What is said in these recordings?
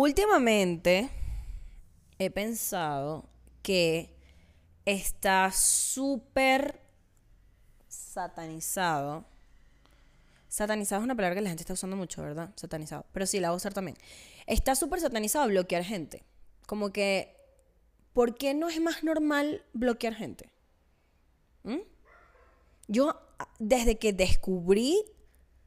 últimamente he pensado que está súper satanizado. Satanizado es una palabra que la gente está usando mucho, ¿verdad? Satanizado. Pero sí, la voy a usar también. Está súper satanizado bloquear gente. Como que, ¿por qué no es más normal bloquear gente? ¿Mm? Yo, desde que descubrí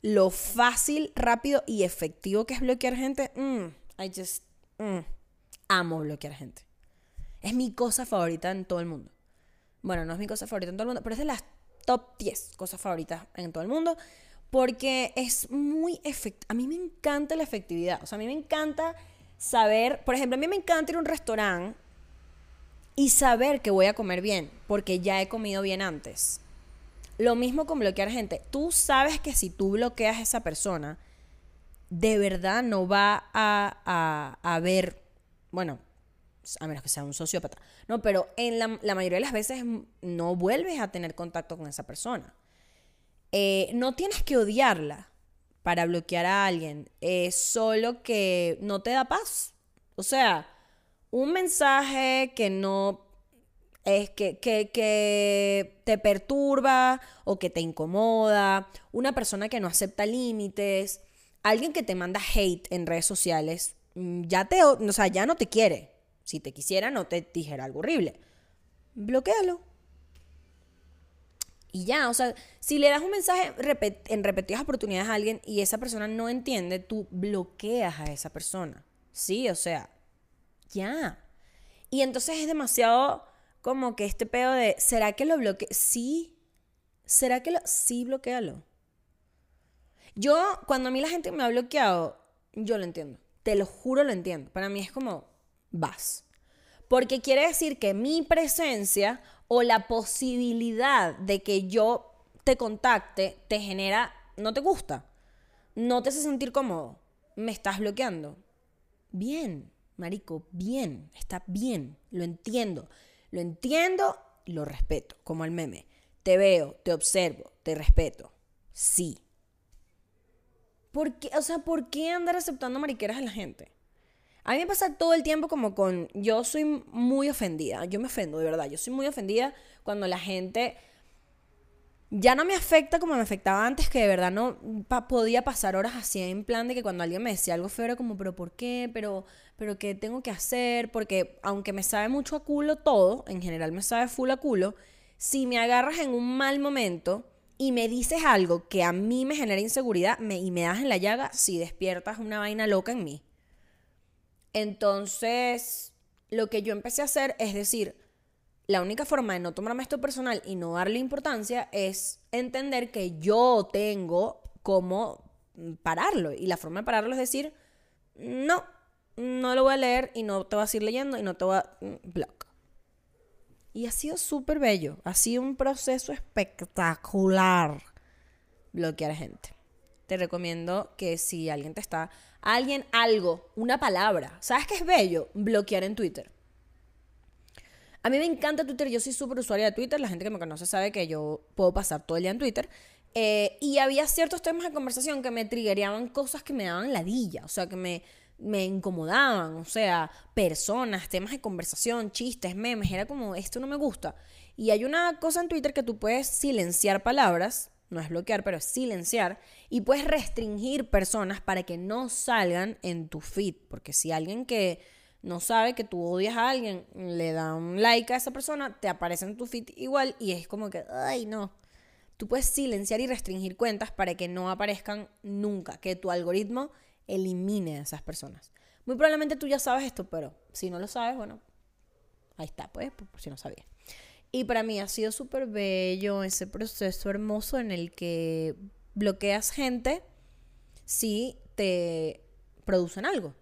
lo fácil, rápido y efectivo que es bloquear gente, mm, I just mm, amo bloquear gente. Es mi cosa favorita en todo el mundo. Bueno, no es mi cosa favorita en todo el mundo, pero es de las top 10 cosas favoritas en todo el mundo porque es muy efectivo. A mí me encanta la efectividad. O sea, a mí me encanta saber, por ejemplo, a mí me encanta ir a un restaurante y saber que voy a comer bien, porque ya he comido bien antes. Lo mismo con bloquear gente. Tú sabes que si tú bloqueas a esa persona, de verdad no va a, a, bueno, a menos que sea un sociópata, no, pero en la, la mayoría de las veces no vuelves a tener contacto con esa persona. Eh, no tienes que odiarla para bloquear a alguien, es solo que no te da paz. O sea, un mensaje que no es que, que, que, te perturba o que te incomoda, una persona que no acepta límites, alguien que te manda hate en redes sociales, mm, ya te, o sea, ya no te quiere. Si te quisiera, no te dijera algo horrible. Bloquéalo. Y ya, o sea, si le das un mensaje en repetidas oportunidades a alguien y esa persona no entiende, tú bloqueas a esa persona. Sí, o sea, ya. Y entonces es demasiado como que este pedo de, ¿será que lo bloquea? Sí. ¿Será que lo... Sí, bloquealo. Yo, cuando a mí la gente me ha bloqueado, yo lo entiendo. Te lo juro, lo entiendo. Para mí es como, vas. Porque quiere decir que mi presencia o la posibilidad de que yo te contacte te genera, no te gusta, no te hace sentir cómodo, me estás bloqueando. Bien, marico, bien, está bien, lo entiendo. Lo entiendo y lo respeto, como el meme. Te veo, te observo, te respeto. Sí. ¿Por qué, o sea, ¿por qué andar aceptando mariqueras a la gente? A mí me pasa todo el tiempo como con, yo soy muy ofendida, yo me ofendo de verdad, yo soy muy ofendida cuando la gente ya no me afecta como me afectaba antes, que de verdad no podía pasar horas así en plan de que cuando alguien me decía algo feo era como, pero ¿por qué? Pero, pero ¿qué tengo que hacer? Porque aunque me sabe mucho a culo todo, en general me sabe full a culo, si me agarras en un mal momento y me dices algo que a mí me genera inseguridad y me das en la llaga, si despiertas una vaina loca en mí. Entonces, lo que yo empecé a hacer es decir, la única forma de no tomarme esto personal y no darle importancia es entender que yo tengo cómo pararlo. Y la forma de pararlo es decir, no, no lo voy a leer y no te voy a seguir leyendo y no te voy a... Mm, block. Y ha sido súper bello. Ha sido un proceso espectacular bloquear gente. Te recomiendo que si alguien te está... Alguien, algo, una palabra. ¿Sabes qué es bello? Bloquear en Twitter. A mí me encanta Twitter, yo soy súper usuaria de Twitter, la gente que me conoce sabe que yo puedo pasar todo el día en Twitter. Eh, y había ciertos temas de conversación que me triggereaban cosas que me daban ladilla, o sea, que me, me incomodaban, o sea, personas, temas de conversación, chistes, memes, era como, esto no me gusta. Y hay una cosa en Twitter que tú puedes silenciar palabras, no es bloquear, pero es silenciar, y puedes restringir personas para que no salgan en tu feed, porque si alguien que no sabe que tú odias a alguien, le da un like a esa persona, te aparece en tu feed igual y es como que, ay, no. Tú puedes silenciar y restringir cuentas para que no aparezcan nunca, que tu algoritmo elimine a esas personas. Muy probablemente tú ya sabes esto, pero si no lo sabes, bueno, ahí está, pues, por si no sabías. Y para mí ha sido súper bello ese proceso hermoso en el que bloqueas gente si te producen algo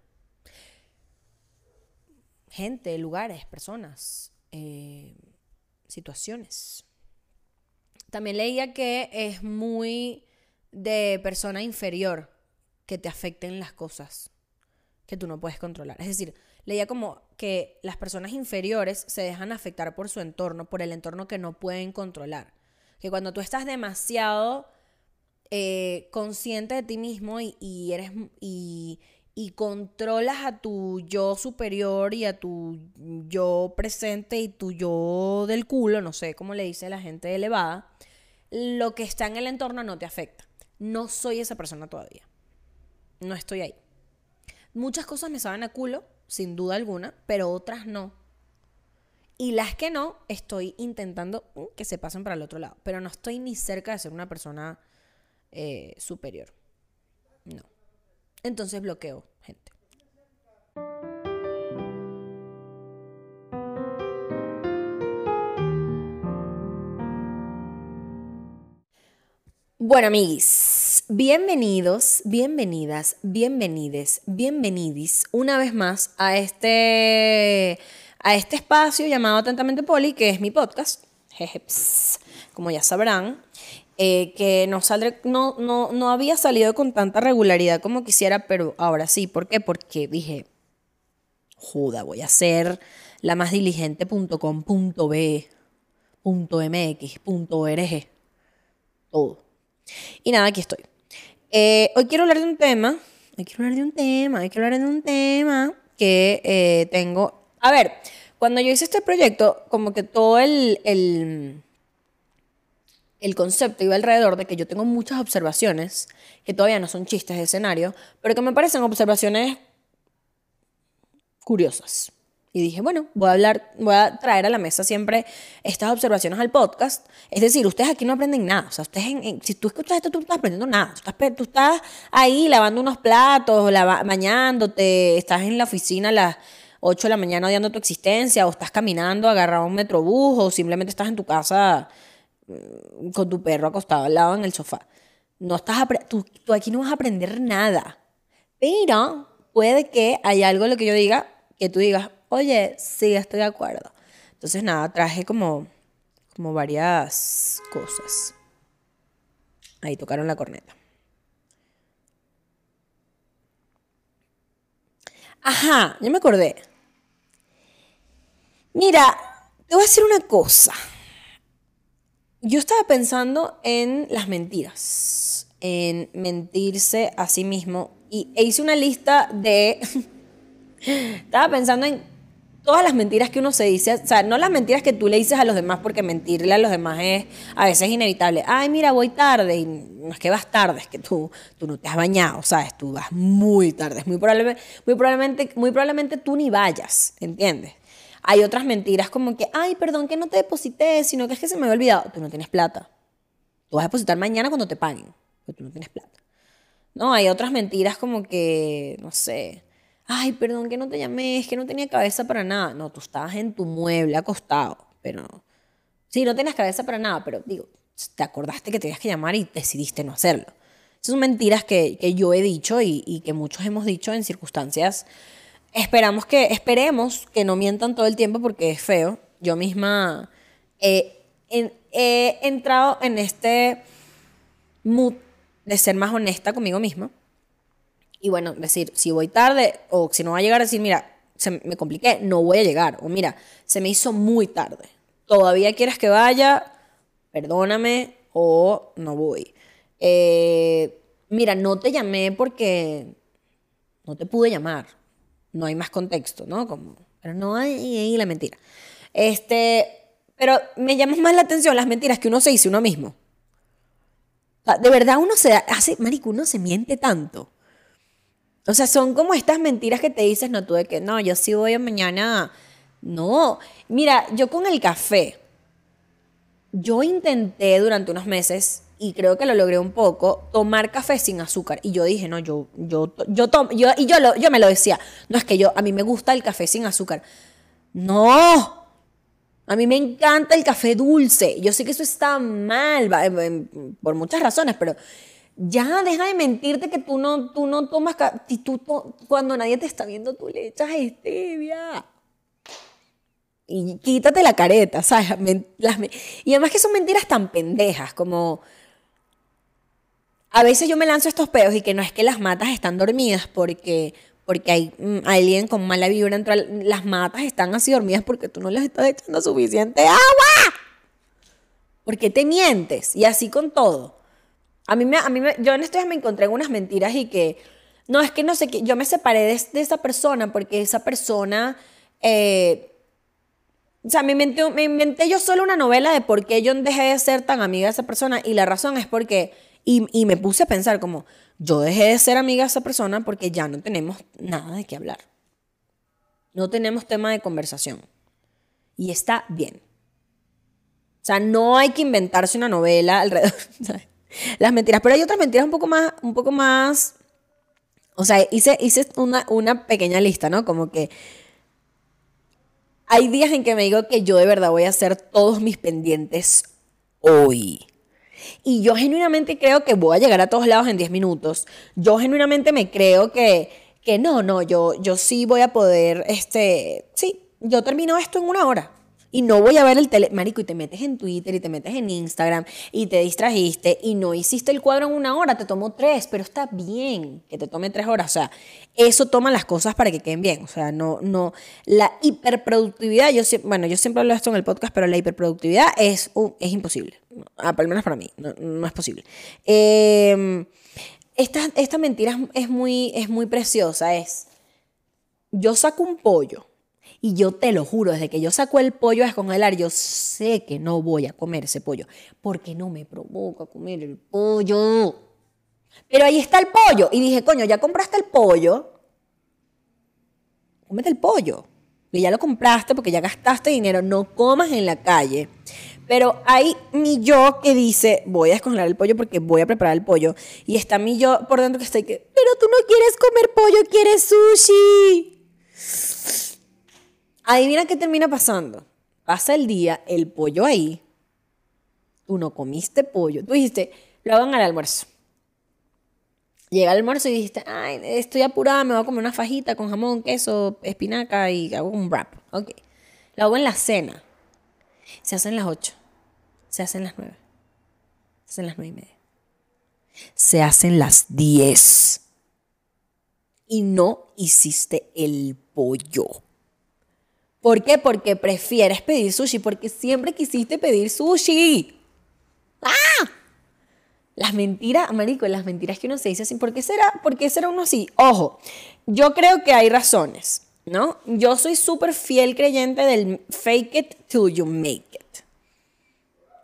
gente, lugares, personas, eh, situaciones. También leía que es muy de persona inferior que te afecten las cosas que tú no puedes controlar. Es decir, leía como que las personas inferiores se dejan afectar por su entorno, por el entorno que no pueden controlar. Que cuando tú estás demasiado eh, consciente de ti mismo y, eres y, y controlas a tu yo superior y a tu yo presente y tu yo del culo, no sé cómo le dice la gente elevada, lo que está en el entorno no te afecta. No soy esa persona todavía. No estoy ahí. Muchas cosas me saben a culo, sin duda alguna, pero otras no. Y las que no, estoy intentando uh, que se pasen para el otro lado. Pero no estoy ni cerca de ser una persona eh, superior. No. Entonces bloqueo, gente. Bueno, amiguis, bienvenidos, bienvenidas, bienvenides, bienvenidis una vez más a este, a este espacio llamado Atentamente Poli, que es mi podcast, jejeps, como ya sabrán, eh, que no, saldré, no, no, no había salido con tanta regularidad como quisiera, pero ahora sí. ¿Por qué? Porque dije, joda, voy a ser la más diligente.com.b, .mx, .org, todo. Y nada, aquí estoy. Eh, hoy quiero hablar de un tema, hoy quiero hablar de un tema, hoy quiero hablar de un tema que eh, tengo... A ver, cuando yo hice este proyecto, como que todo el, el, el concepto iba alrededor de que yo tengo muchas observaciones, que todavía no son chistes de escenario, pero que me parecen observaciones curiosas. Y dije, bueno, voy a hablar, voy a traer a la mesa siempre estas observaciones al podcast. Es decir, ustedes aquí no aprenden nada. O sea, ustedes, si tú escuchas esto, tú no estás aprendiendo nada. Tú estás, ahí lavando unos platos, bañándote, estás en la oficina a las 8 de la mañana odiando tu existencia, o estás caminando, agarrado a un metrobús, o simplemente estás en tu casa mm, con tu perro acostado al lado en el sofá. No estás tú, tú aquí no vas a aprender nada. Pero puede que haya algo en lo que yo diga que tú digas, oye, sí, estoy de acuerdo. Entonces, nada, traje como, como varias cosas. Ahí tocaron la corneta. Ajá, ya me acordé. Mira, te voy a decir una cosa. Yo estaba pensando en las mentiras, en mentirse a sí mismo y e hice una lista de... estaba pensando en todas las mentiras que uno se dice, o sea, no las mentiras que tú le dices a los demás, porque mentirle a los demás es a veces inevitable. Ay, mira, voy tarde. Y no es que vas tarde, es que tú, tú no te has bañado, ¿sabes? Tú vas muy tarde. Muy probablemente, muy, probablemente, muy probablemente tú ni vayas, ¿entiendes? Hay otras mentiras como que, ay, perdón que no te deposité, sino que es que se me había olvidado. Tú no tienes plata. Tú vas a depositar mañana cuando te paguen, pero tú no tienes plata. No, hay otras mentiras como que, no sé, ay, perdón que no te llamé, es que no tenía cabeza para nada. No, tú estabas en tu mueble acostado, pero sí, no tenías cabeza para nada, pero digo, te acordaste que tenías que llamar y decidiste no hacerlo. Esas son mentiras que, que yo he dicho y, y, que muchos hemos dicho en circunstancias. Esperamos que, esperemos que no mientan todo el tiempo porque es feo. Yo misma he entrado en este mood de ser más honesta conmigo misma y bueno, decir, si voy tarde o si no va a llegar, decir, mira, se me compliqué, no voy a llegar. O mira, se me hizo muy tarde. ¿Todavía quieres que vaya? Perdóname o no voy. Eh, mira, no te llamé porque no te pude llamar. No hay más contexto, ¿no? Como, pero no hay la mentira. Este, pero me llama más la atención las mentiras que uno se dice uno mismo. de verdad uno se hace, marico, uno se miente tanto. O sea, son como estas mentiras que te dices, no, tú de que, no, yo sí voy a mañana. No, mira, yo con el café, yo intenté durante unos meses, y creo que lo logré un poco, tomar café sin azúcar. Y yo dije, no, yo, yo, yo tomo, yo, y yo, lo, yo me lo decía, no es que yo, a mí me gusta el café sin azúcar. No, a mí me encanta el café dulce. Yo sé que eso está mal, por muchas razones, pero ya deja de mentirte que tú no, tú no tomas, tú, cuando nadie te está viendo, tú le echas stevia. Y quítate la careta, ¿sabes? y además que son mentiras tan pendejas, como... A veces yo me lanzo estos pedos y que no es que las matas están dormidas porque, porque hay mm, alguien con mala vibra entre las matas están así dormidas porque tú no les estás echando suficiente agua. Porque te mientes y así con todo. A mí, me, a mí me, yo en estos días me encontré en unas mentiras y que, no, es que no sé qué, yo me separé de, de esa persona porque esa persona, eh, o sea, me inventé, me inventé yo solo una novela de por qué yo dejé de ser tan amiga de esa persona y la razón es porque, y, y me puse a pensar como, yo dejé de ser amiga de esa persona porque ya no tenemos nada de qué hablar. No tenemos tema de conversación. Y está bien. O sea, no hay que inventarse una novela alrededor. Las mentiras. Pero hay otras mentiras un poco más, un poco más. O sea, hice, hice una, una pequeña lista, ¿no? Como que hay días en que me digo que yo de verdad voy a hacer todos mis pendientes hoy. Y yo genuinamente creo que voy a llegar a todos lados en 10 minutos. Yo genuinamente me creo que, que no, no, yo, yo sí voy a poder, este, sí, yo termino esto en una hora. Y no voy a ver el tele, marico, y te metes en Twitter y te metes en Instagram y te distrajiste y no hiciste el cuadro en una hora, te tomó tres, pero está bien que te tome tres horas. O sea, eso toma las cosas para que queden bien. O sea, no, no, la hiperproductividad, yo bueno, yo siempre hablo de esto en el podcast, pero la hiperproductividad es, es imposible. Ah, al menos para mí, no, es posible. Em, esta, esta mentira es muy, es muy preciosa, es, yo saco un pollo y yo te lo juro, desde que yo saco el pollo a descongelar, yo sé que no voy a comer ese pollo, porque no me provoca comer el pollo. Pero ahí está el pollo. Y dije, coño, ya compraste el pollo. Cómete el pollo. Y ya lo compraste porque ya gastaste dinero. No comas en la calle. Pero hay mi yo que dice, voy a descongelar el pollo porque voy a preparar el pollo. Y está mi yo por dentro que está que, pero tú no quieres comer pollo, quieres sushi. Adivina qué termina pasando. Pasa el día, el pollo ahí. Tú no comiste pollo. Tú dijiste, lo hagan al almuerzo. Llega el almuerzo y dijiste, ay, estoy apurada, me voy a comer una fajita con jamón, queso, espinaca y hago un wrap. Ok. Lo hago en la cena. Se hacen las 8. Se hacen las 9. Se hacen las 9 y media. Se hacen las 10. Y no hiciste el pollo. ¿Por qué? Porque prefieres pedir sushi, porque siempre quisiste pedir sushi. ¡Ah! Las mentiras, marico, las mentiras que uno se dice así, ¿por qué será, por qué será uno así? Ojo, yo creo que hay razones, ¿no? Yo soy súper fiel creyente del fake it till you make it.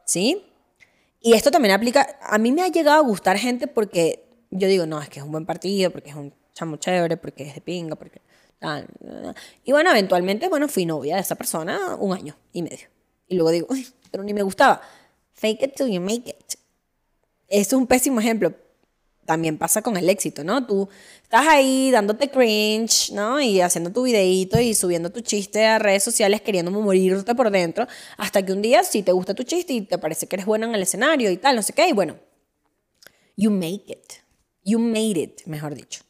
¿Sí? Y esto también aplica, a mí me ha llegado a gustar gente porque yo digo, no, es que es un buen partido, porque es un chamo chévere, porque es de pinga, porque y bueno, eventualmente, bueno, fui novia de esa persona un año y medio. Y luego digo, Uy, pero ni me gustaba. Fake it till you make it. Eso es un pésimo ejemplo. También pasa con el éxito, ¿no? Tú estás ahí dándote cringe, ¿no? Y haciendo tu videíto y subiendo tu chiste a redes sociales queriendo morirte por dentro, hasta que un día sí te gusta tu chiste y te parece que eres bueno en el escenario y tal, no sé qué, y bueno, you make it. You made it, mejor dicho.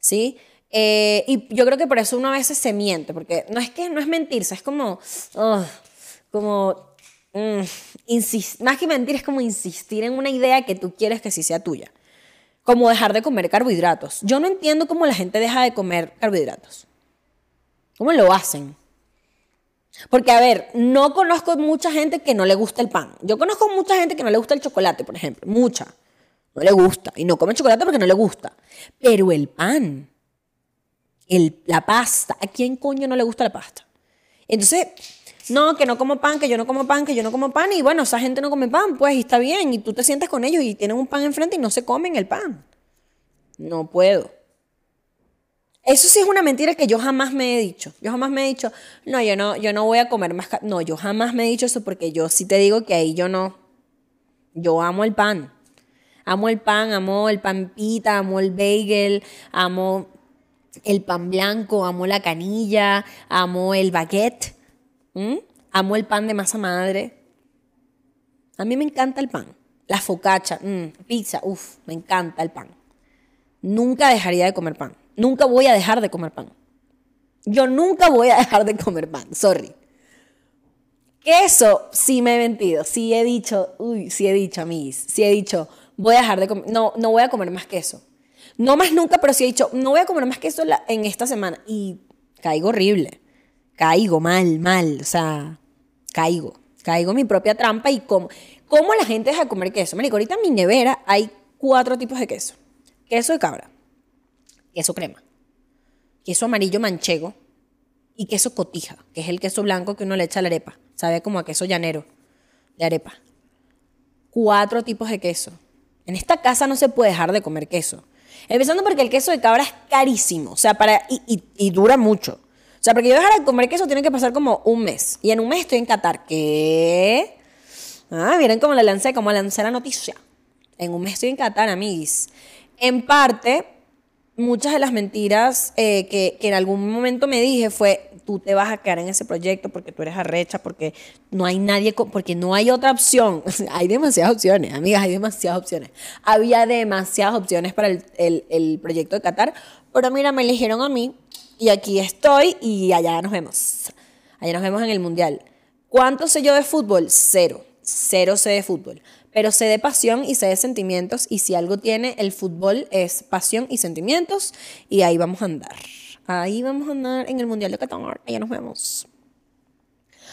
¿Sí? Eh, y yo creo que por eso uno a veces se miente, porque no es que no es mentirse, es como, como, mm, más que mentir es como insistir en una idea que tú quieres que sí sea tuya. Como dejar de comer carbohidratos. Yo no entiendo cómo la gente deja de comer carbohidratos. ¿Cómo lo hacen? Porque, a ver, no conozco mucha gente que no le gusta el pan. Yo conozco mucha gente que no le gusta el chocolate, por ejemplo. Mucha. No le gusta. Y no come chocolate porque no le gusta. Pero el pan el, la pasta. ¿A quién coño no le gusta la pasta? Entonces, no, que no como pan, que yo no como pan, que yo no como pan. Y bueno, esa gente no come pan, pues, y está bien. Y tú te sientas con ellos y tienen un pan enfrente y no se comen el pan. No puedo. Eso sí es una mentira que yo jamás me he dicho. Yo jamás me he dicho, no, yo no, yo no voy a comer más. No, yo jamás me he dicho eso porque yo sí te digo que ahí yo no. Yo amo el pan. Amo el pan, amo el pan pita, amo el bagel, amo el pan blanco, amo la canilla, amo el baguette, amo el pan de masa madre. A mí me encanta el pan. La focaccia, mm, pizza, uff, me encanta el pan. Nunca dejaría de comer pan. Nunca voy a dejar de comer pan. Yo nunca voy a dejar de comer pan, sorry. Queso, sí me he mentido, sí he dicho, uy, sí he dicho, amigos, sí he dicho, voy a dejar de comer, no, no voy a comer más queso. No más nunca, pero sí he dicho, no voy a comer más que eso en esta semana. Y caigo horrible. Caigo mal, mal. O sea, caigo. Caigo en mi propia trampa y como. ¿Cómo la gente deja de comer queso? Marico, ahorita en mi nevera hay cuatro tipos de queso. Queso de cabra, queso crema, queso amarillo manchego y queso cotija, que es el queso blanco que uno le echa a la arepa. Sabe como a queso llanero de arepa. Cuatro tipos de queso. En esta casa no se puede dejar de comer queso. Empezando porque el queso de cabra es carísimo, o sea, para, y, y, dura mucho. O sea, porque yo dejar de comer queso tiene que pasar como un mes. Y en un mes estoy en Qatar. ¿Qué? Ah, miren cómo la lancé, cómo lancé la noticia. En un mes estoy en Qatar, amigos. En parte, muchas de las mentiras eh, que, que, en algún momento me dije fue, tú te vas a quedar en ese proyecto porque tú eres arrecha, porque no hay nadie, porque no hay otra opción. hay demasiadas opciones, amigas, hay demasiadas opciones. Había demasiadas opciones para el, el, el proyecto de Qatar, pero mira, me eligieron a mí y aquí estoy y allá nos vemos. Allá nos vemos en el Mundial. ¿Cuánto sé yo de fútbol? Cero. Cero sé de fútbol pero sé de pasión y sé de sentimientos y si algo tiene el fútbol es pasión y sentimientos y ahí vamos a andar. Ahí vamos a andar en el Mundial de Qatar, ya nos vemos.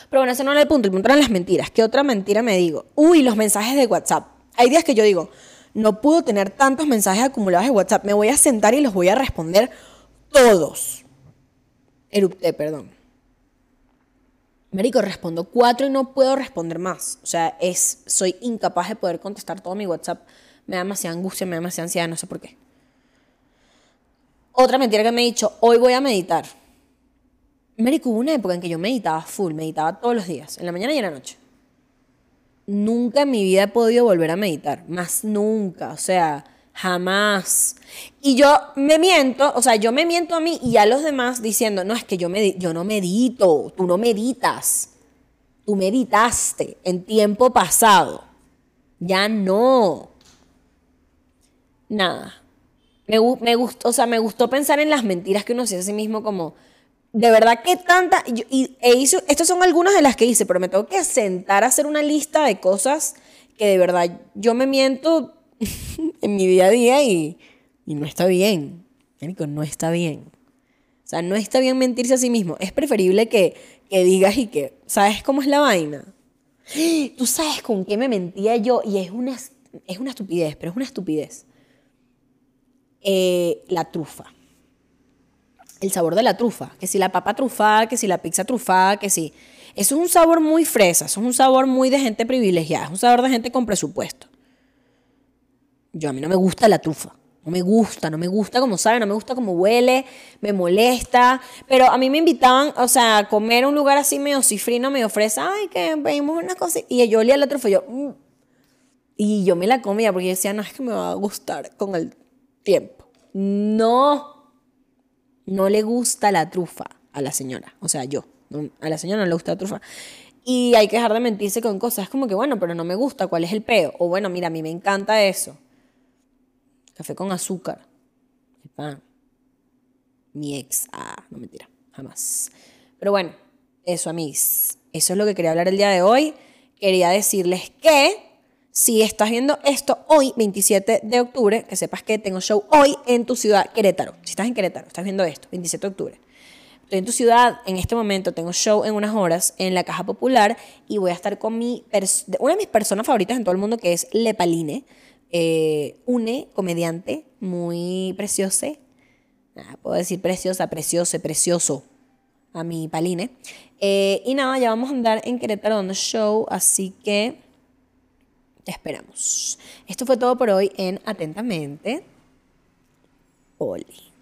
Pero bueno, ese no era el punto, el punto eran las mentiras. ¿Qué otra mentira me digo? Uy, los mensajes de WhatsApp. Hay días que yo digo, no puedo tener tantos mensajes acumulados de WhatsApp, me voy a sentar y los voy a responder todos. Erupté, perdón. Marico, respondo cuatro y no puedo responder más. O sea, es, soy incapaz de poder contestar todo mi WhatsApp. Me da demasiada angustia, me da demasiada ansiedad, no sé por qué. Otra mentira que me he dicho, hoy voy a meditar. Marico, hubo una época en que yo meditaba full, meditaba todos los días, en la mañana y en la noche. Nunca en mi vida he podido volver a meditar, más nunca. O sea, Jamás. Y yo me miento, o sea, yo me miento a mí y a los demás diciendo, no, es que yo, no medito, tú no meditas. Tú meditaste en tiempo pasado. Ya no. Nada. Me, gustó, o sea, me gustó pensar en las mentiras que uno se hace a sí mismo como, de verdad que tanta, y, e hizo, estas son algunas de las que hice, pero me tengo que sentar a hacer una lista de cosas que de verdad yo me miento en mi día a día y, no está bien. no está bien. O sea, no está bien mentirse a sí mismo. Es preferible que, digas y que, ¿sabes cómo es la vaina? Tú sabes con qué me mentía yo y es una, es una estupidez, pero es una estupidez. Eh, la trufa. El sabor de la trufa. Que si la papa trufada, que si la pizza trufada, que si... Eso es un sabor muy fresa, eso es un sabor muy de gente privilegiada, es un sabor de gente con presupuesto. Yo a mí no me gusta la trufa. No me gusta, no me gusta como sabe, no me gusta como huele, me molesta. Pero a mí me invitaban, o sea, a comer a un lugar así medio cifrino, medio fresa. Ay, que pedimos una cosa. Y yo olía la trufa yo... Mm". Y yo me la comía porque yo decía, no, es que me va a gustar con el tiempo. No. No le gusta la trufa a la señora. O sea, yo. a la señora no le gusta la trufa. Y hay que dejar de mentirse con cosas. Es como que, bueno, pero no me gusta. ¿Cuál es el peo? O bueno, mira, a mí me encanta eso Café con azúcar. Pan. Mi ex. Ah, no mentira. Jamás. Pero bueno, eso, amigos. Eso es lo que quería hablar el día de hoy. Quería decirles que si estás viendo esto hoy, 27 de octubre, que sepas que tengo show hoy en tu ciudad, Querétaro. Si estás en Querétaro, estás viendo esto, 27 de octubre. Estoy en tu ciudad, en este momento tengo show en unas horas en la Caja Popular y voy a estar con mi una de mis personas favoritas en todo el mundo que es Lepaline eh, une, comediante, muy preciosa. puedo decir preciosa, precioso, precioso a mi Paline. Eh, y nada, ya vamos a andar en Querétaro dando show, así que esperamos. Esto fue todo por hoy en Atentamente. Oli.